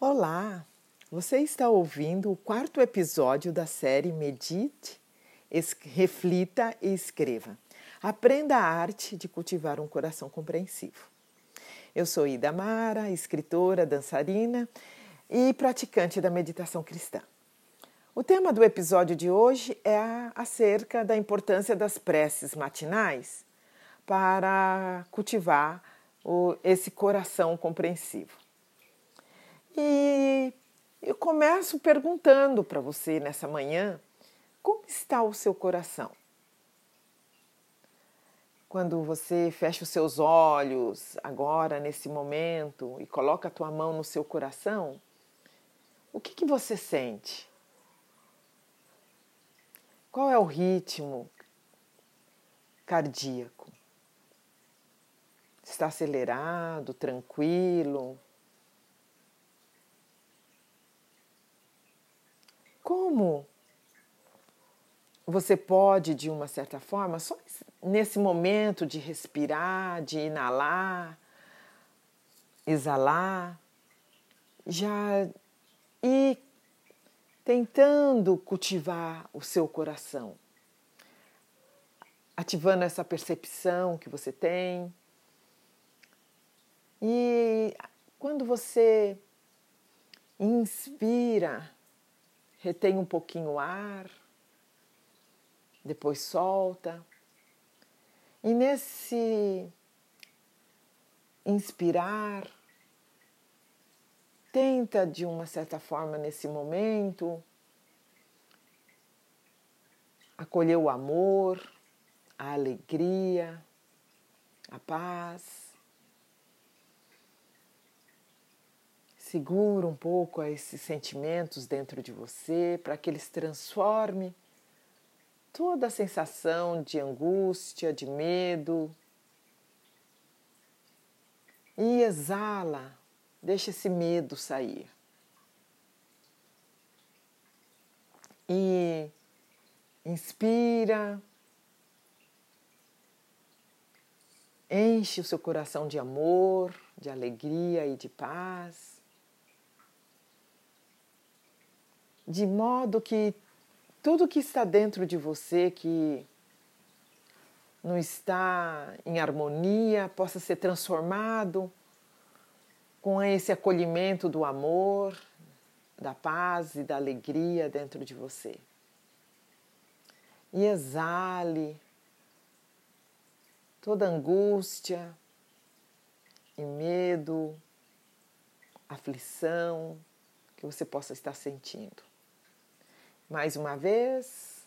Olá! Você está ouvindo o quarto episódio da série Medite, Reflita e Escreva. Aprenda a arte de cultivar um coração compreensivo. Eu sou Ida Mara, escritora, dançarina e praticante da meditação cristã. O tema do episódio de hoje é acerca da importância das preces matinais para cultivar esse coração compreensivo. E eu começo perguntando para você nessa manhã: como está o seu coração? Quando você fecha os seus olhos agora, nesse momento, e coloca a tua mão no seu coração, o que, que você sente? Qual é o ritmo cardíaco? Está acelerado, tranquilo? Como você pode, de uma certa forma, só nesse momento de respirar, de inalar, exalar, já ir tentando cultivar o seu coração, ativando essa percepção que você tem. E quando você inspira, retém um pouquinho o ar, depois solta. E nesse inspirar, tenta de uma certa forma nesse momento acolher o amor, a alegria, a paz. Segura um pouco esses sentimentos dentro de você para que eles transformem toda a sensação de angústia, de medo. E exala, deixa esse medo sair. E inspira, enche o seu coração de amor, de alegria e de paz. De modo que tudo que está dentro de você que não está em harmonia possa ser transformado com esse acolhimento do amor, da paz e da alegria dentro de você. E exale toda angústia e medo, aflição que você possa estar sentindo. Mais uma vez.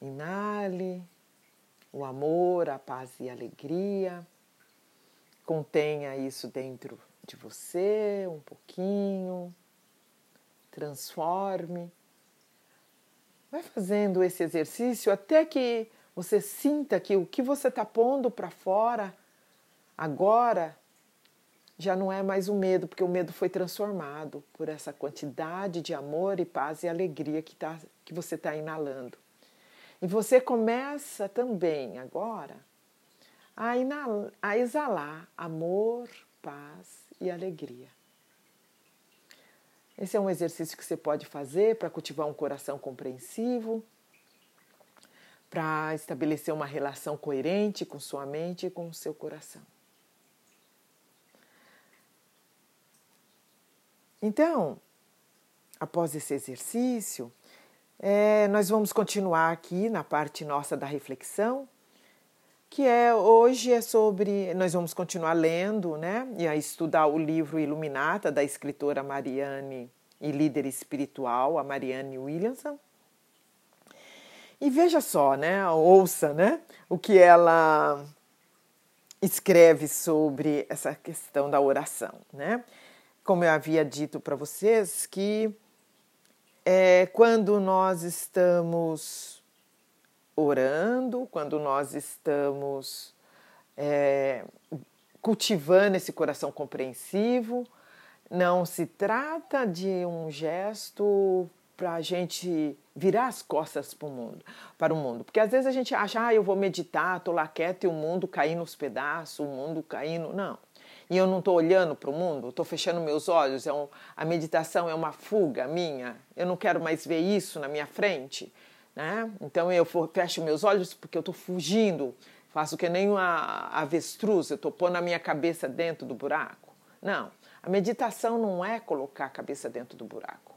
Inale o amor, a paz e a alegria. Contenha isso dentro de você um pouquinho. Transforme. Vai fazendo esse exercício até que você sinta que o que você está pondo para fora agora já não é mais o medo, porque o medo foi transformado por essa quantidade de amor e paz e alegria que, tá, que você está inalando. E você começa também agora a, a exalar amor, paz e alegria. Esse é um exercício que você pode fazer para cultivar um coração compreensivo, para estabelecer uma relação coerente com sua mente e com o seu coração. Então, após esse exercício, é, nós vamos continuar aqui na parte nossa da reflexão, que é hoje é sobre. Nós vamos continuar lendo, né? E a estudar o livro Iluminata da escritora Mariane e líder espiritual, a Mariane Williamson. E veja só, né? Ouça, né? O que ela escreve sobre essa questão da oração, né? Como eu havia dito para vocês, que é, quando nós estamos orando, quando nós estamos é, cultivando esse coração compreensivo, não se trata de um gesto para a gente virar as costas para o mundo, para o mundo, porque às vezes a gente acha, ah, eu vou meditar, estou lá quieto e o mundo caindo nos pedaços, o mundo caindo, não. E eu não estou olhando para o mundo, estou fechando meus olhos, é um, a meditação é uma fuga minha, eu não quero mais ver isso na minha frente, né? Então eu fecho meus olhos porque eu estou fugindo, faço que nem uma avestruz, eu estou pondo a minha cabeça dentro do buraco. Não, a meditação não é colocar a cabeça dentro do buraco.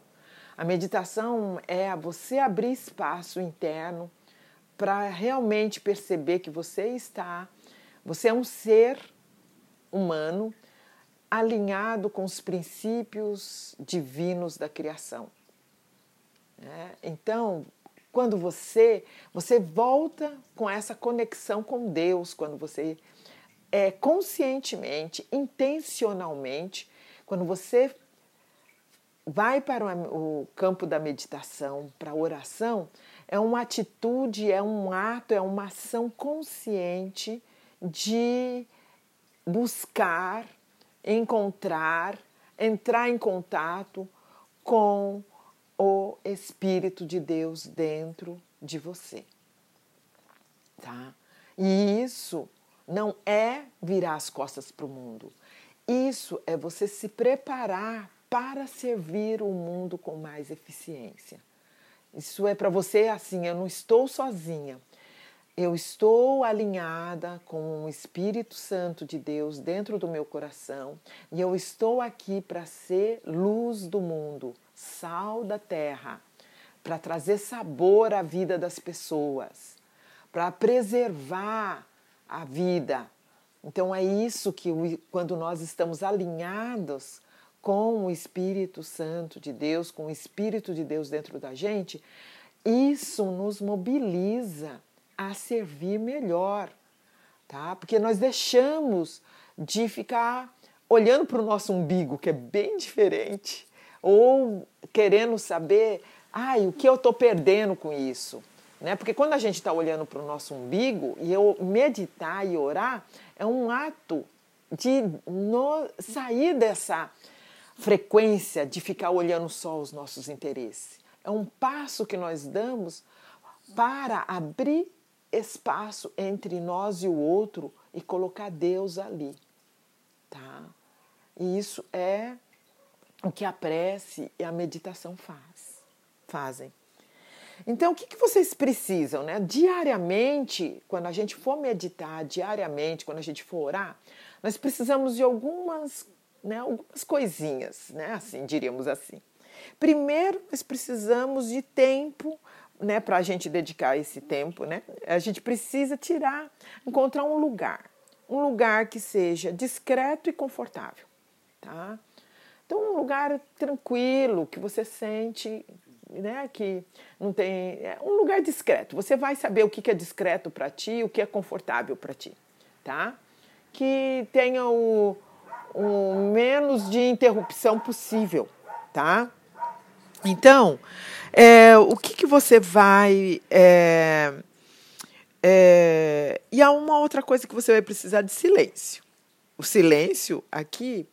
A meditação é você abrir espaço interno para realmente perceber que você está, você é um ser humano alinhado com os princípios divinos da criação. É, então, quando você você volta com essa conexão com Deus, quando você é conscientemente, intencionalmente, quando você vai para o campo da meditação, para a oração, é uma atitude, é um ato, é uma ação consciente de buscar, encontrar, entrar em contato com o Espírito de Deus dentro de você. Tá? E isso não é virar as costas para o mundo. Isso é você se preparar para servir o mundo com mais eficiência. Isso é para você assim, eu não estou sozinha. Eu estou alinhada com o Espírito Santo de Deus dentro do meu coração e eu estou aqui para ser luz do mundo, sal da terra, para trazer sabor à vida das pessoas, para preservar a vida. Então é isso que quando nós estamos alinhados com o Espírito Santo de Deus, com o Espírito de Deus dentro da gente, isso nos mobiliza a servir melhor, tá? Porque nós deixamos de ficar olhando para o nosso umbigo, que é bem diferente, ou querendo saber, ai, o que eu estou perdendo com isso? Né? Porque quando a gente está olhando para o nosso umbigo, e eu meditar e orar, é um ato de no, sair dessa frequência de ficar olhando só os nossos interesses. É um passo que nós damos para abrir espaço entre nós e o outro e colocar Deus ali, tá? E isso é o que a prece e a meditação faz, fazem. Então, o que, que vocês precisam, né? Diariamente, quando a gente for meditar, diariamente, quando a gente for orar, nós precisamos de algumas, né, algumas coisinhas, né? Assim, diríamos assim. Primeiro, nós precisamos de tempo né, para a gente dedicar esse tempo, né, a gente precisa tirar, encontrar um lugar, um lugar que seja discreto e confortável, tá? Então, um lugar tranquilo, que você sente, né, que não tem, é um lugar discreto. Você vai saber o que é discreto para ti, o que é confortável para ti, tá? Que tenha o, o menos de interrupção possível, tá? Então, é, o que, que você vai. É, é, e há uma outra coisa que você vai precisar de silêncio. O silêncio aqui,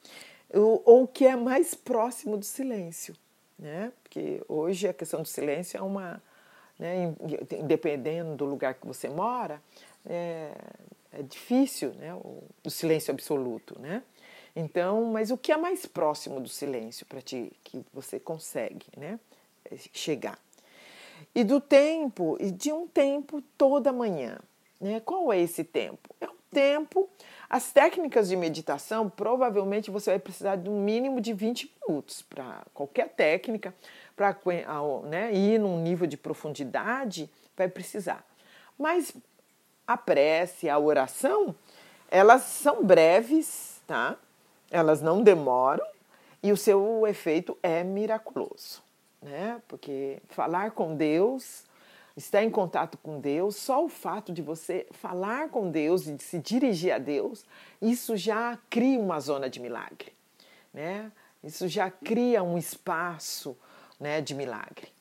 ou o que é mais próximo do silêncio. Né? Porque hoje a questão do silêncio é uma. Né, do lugar que você mora, é, é difícil né, o, o silêncio absoluto. Né? Então, mas o que é mais próximo do silêncio para ti que você consegue, né, chegar? E do tempo, e de um tempo toda manhã, né? Qual é esse tempo? É um tempo. As técnicas de meditação, provavelmente você vai precisar de um mínimo de 20 minutos para qualquer técnica, para né, ir num nível de profundidade, vai precisar. Mas a prece, a oração, elas são breves, tá? Elas não demoram e o seu efeito é miraculoso, né? Porque falar com Deus, estar em contato com Deus, só o fato de você falar com Deus e de se dirigir a Deus, isso já cria uma zona de milagre, né? Isso já cria um espaço, né, de milagre.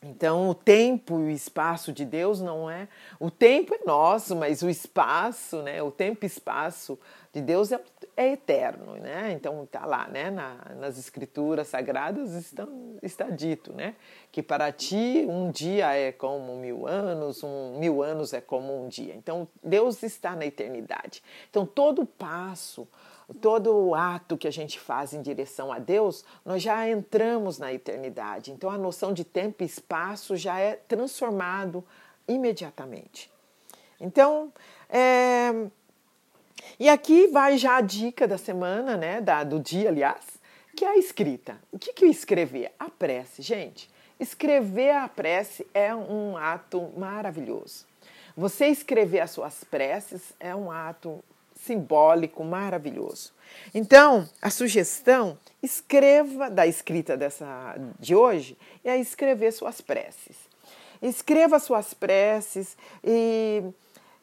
Então, o tempo e o espaço de Deus não é. O tempo é nosso, mas o espaço, né? O tempo e espaço de Deus é, é eterno, né? Então, está lá, né? Na, nas escrituras sagradas estão, está dito, né? Que para ti um dia é como mil anos, um mil anos é como um dia. Então, Deus está na eternidade. Então, todo passo todo ato que a gente faz em direção a Deus, nós já entramos na eternidade. Então a noção de tempo e espaço já é transformado imediatamente. Então, é... e aqui vai já a dica da semana, né, da, do dia, aliás, que é a escrita. O que, que é escrever? A prece, gente. Escrever a prece é um ato maravilhoso. Você escrever as suas preces é um ato simbólico maravilhoso. Então, a sugestão, escreva da escrita dessa de hoje é escrever suas preces. Escreva suas preces e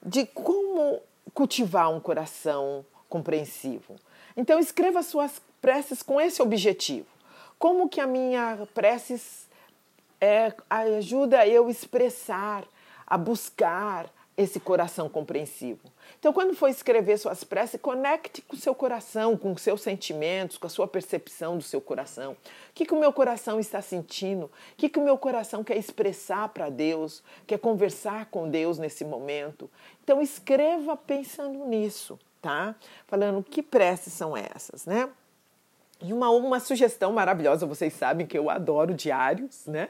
de como cultivar um coração compreensivo. Então, escreva suas preces com esse objetivo. Como que a minha preces é, ajuda eu expressar, a buscar esse coração compreensivo. Então, quando for escrever suas preces, conecte com o seu coração, com os seus sentimentos, com a sua percepção do seu coração. O que, que o meu coração está sentindo? O que, que o meu coração quer expressar para Deus? Quer conversar com Deus nesse momento? Então, escreva pensando nisso, tá? Falando que preces são essas, né? E uma, uma sugestão maravilhosa, vocês sabem que eu adoro diários, né?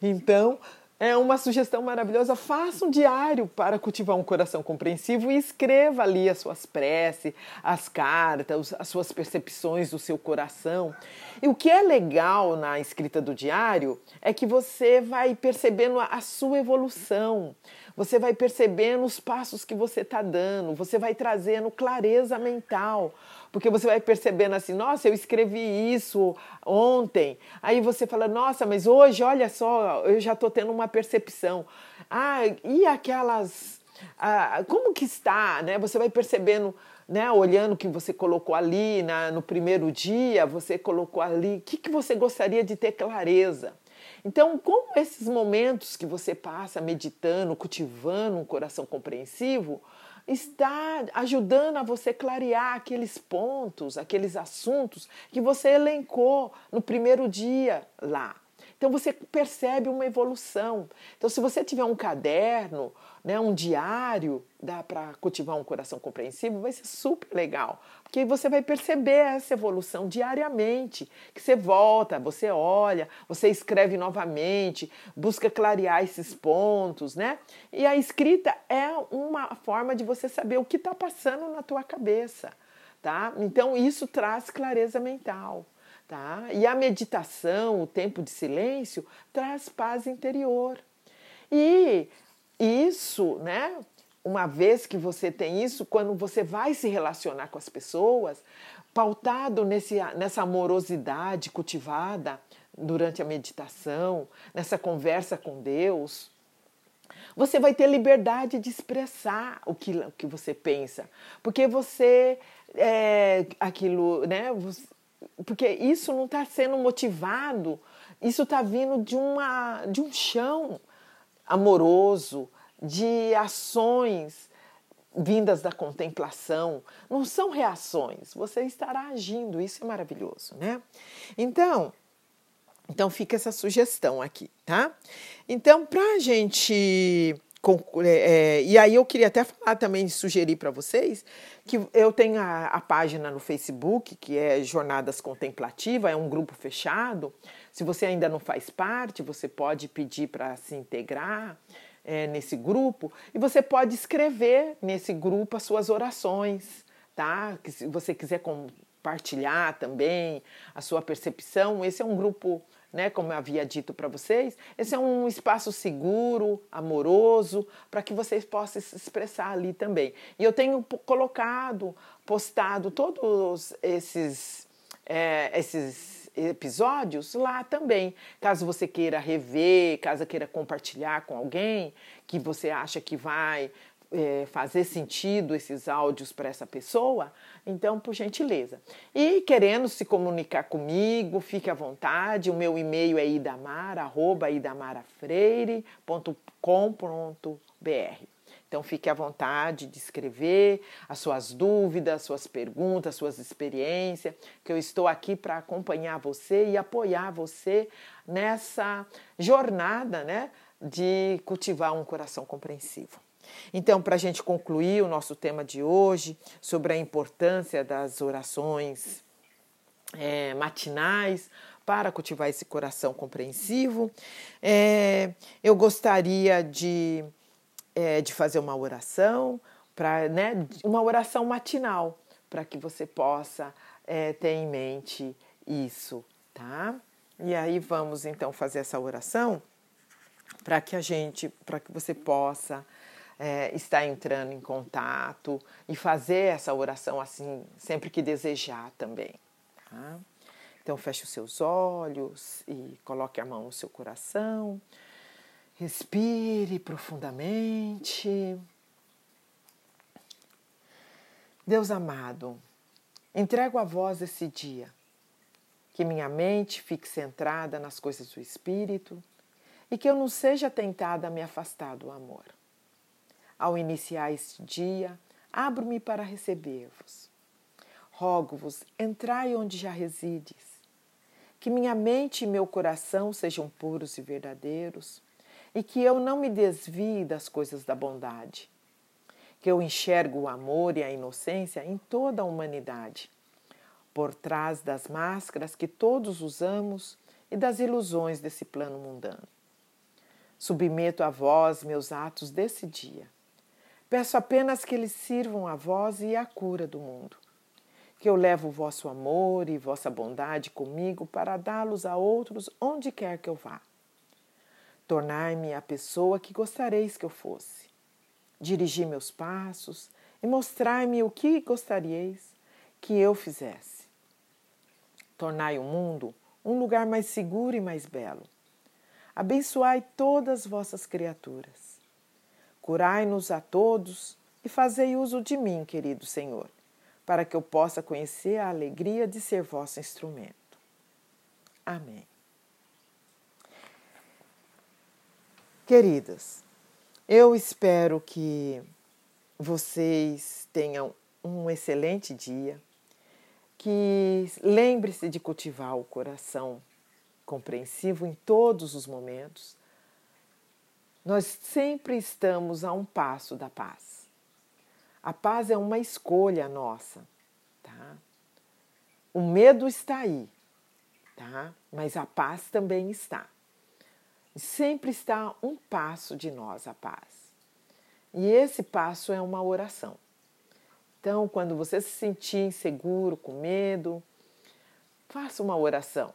Então, é uma sugestão maravilhosa. Faça um diário para cultivar um coração compreensivo e escreva ali as suas preces, as cartas, as suas percepções do seu coração. E o que é legal na escrita do diário é que você vai percebendo a sua evolução. Você vai percebendo os passos que você está dando, você vai trazendo clareza mental, porque você vai percebendo assim: nossa, eu escrevi isso ontem. Aí você fala: nossa, mas hoje, olha só, eu já estou tendo uma percepção. Ah, e aquelas. Ah, como que está? Né? Você vai percebendo. Né, olhando o que você colocou ali na, no primeiro dia, você colocou ali, o que, que você gostaria de ter clareza? Então, como esses momentos que você passa meditando, cultivando um coração compreensivo, está ajudando a você clarear aqueles pontos, aqueles assuntos que você elencou no primeiro dia lá. Então você percebe uma evolução. Então, se você tiver um caderno, né, um diário, dá para cultivar um coração compreensivo, vai ser super legal. Porque você vai perceber essa evolução diariamente. Que você volta, você olha, você escreve novamente, busca clarear esses pontos, né? E a escrita é uma forma de você saber o que está passando na tua cabeça, tá? Então, isso traz clareza mental. Tá? E a meditação, o tempo de silêncio, traz paz interior. E isso, né? Uma vez que você tem isso, quando você vai se relacionar com as pessoas, pautado nesse, nessa amorosidade cultivada durante a meditação, nessa conversa com Deus, você vai ter liberdade de expressar o que, o que você pensa, porque você é aquilo, né? Porque isso não está sendo motivado, isso está vindo de, uma, de um chão amoroso, de ações vindas da contemplação, não são reações, você estará agindo, isso é maravilhoso, né? Então, então fica essa sugestão aqui, tá? Então, para a gente é, é, e aí eu queria até falar também, sugerir para vocês que eu tenho a, a, página no Facebook, que é Jornadas Contemplativa, é um grupo fechado. Se você ainda não faz parte, você pode pedir para se integrar é, nesse grupo e você pode escrever nesse grupo as suas orações, tá? Que se você quiser compartilhar também a sua percepção, esse é um grupo né, como eu havia dito para vocês, esse é um espaço seguro, amoroso, para que vocês possam se expressar ali também. E eu tenho colocado, postado todos esses, é, esses episódios lá também. Caso você queira rever, caso queira compartilhar com alguém que você acha que vai é, fazer sentido esses áudios para essa pessoa, então, por gentileza. E querendo se comunicar comigo, fique à vontade. O meu e-mail é idamara.idamarafreire.com.br. Então, fique à vontade de escrever as suas dúvidas, suas perguntas, suas experiências, que eu estou aqui para acompanhar você e apoiar você nessa jornada né, de cultivar um coração compreensivo. Então, para a gente concluir o nosso tema de hoje sobre a importância das orações é, matinais para cultivar esse coração compreensivo, é, eu gostaria de, é, de fazer uma oração, para né, uma oração matinal, para que você possa é, ter em mente isso, tá? E aí vamos então fazer essa oração para que a gente, para que você possa é, estar entrando em contato e fazer essa oração assim sempre que desejar também. Tá? Então feche os seus olhos e coloque a mão no seu coração. Respire profundamente. Deus amado, entrego a vós esse dia que minha mente fique centrada nas coisas do Espírito e que eu não seja tentada a me afastar do amor. Ao iniciar este dia, abro-me para receber-vos. Rogo-vos, entrai onde já resides. Que minha mente e meu coração sejam puros e verdadeiros, e que eu não me desvie das coisas da bondade. Que eu enxergue o amor e a inocência em toda a humanidade por trás das máscaras que todos usamos e das ilusões desse plano mundano. Submeto a vós meus atos desse dia. Peço apenas que eles sirvam a vós e à cura do mundo. Que eu levo o vosso amor e vossa bondade comigo para dá-los a outros onde quer que eu vá. Tornai-me a pessoa que gostareis que eu fosse. Dirigi meus passos e mostrai-me o que gostaríeis que eu fizesse. Tornai o mundo um lugar mais seguro e mais belo. Abençoai todas vossas criaturas. Curai-nos a todos e fazei uso de mim, querido Senhor, para que eu possa conhecer a alegria de ser vosso instrumento. Amém. Queridas, eu espero que vocês tenham um excelente dia que lembre-se de cultivar o coração compreensivo em todos os momentos. Nós sempre estamos a um passo da paz. A paz é uma escolha nossa, tá? O medo está aí, tá? Mas a paz também está. Sempre está um passo de nós a paz. E esse passo é uma oração. Então, quando você se sentir inseguro, com medo, faça uma oração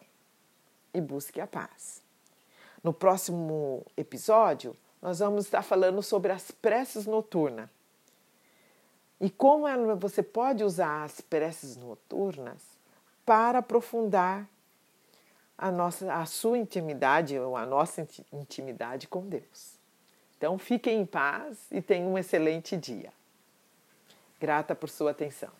e busque a paz. No próximo episódio, nós vamos estar falando sobre as preces noturnas. E como você pode usar as preces noturnas para aprofundar a, nossa, a sua intimidade ou a nossa intimidade com Deus. Então fiquem em paz e tenham um excelente dia. Grata por sua atenção.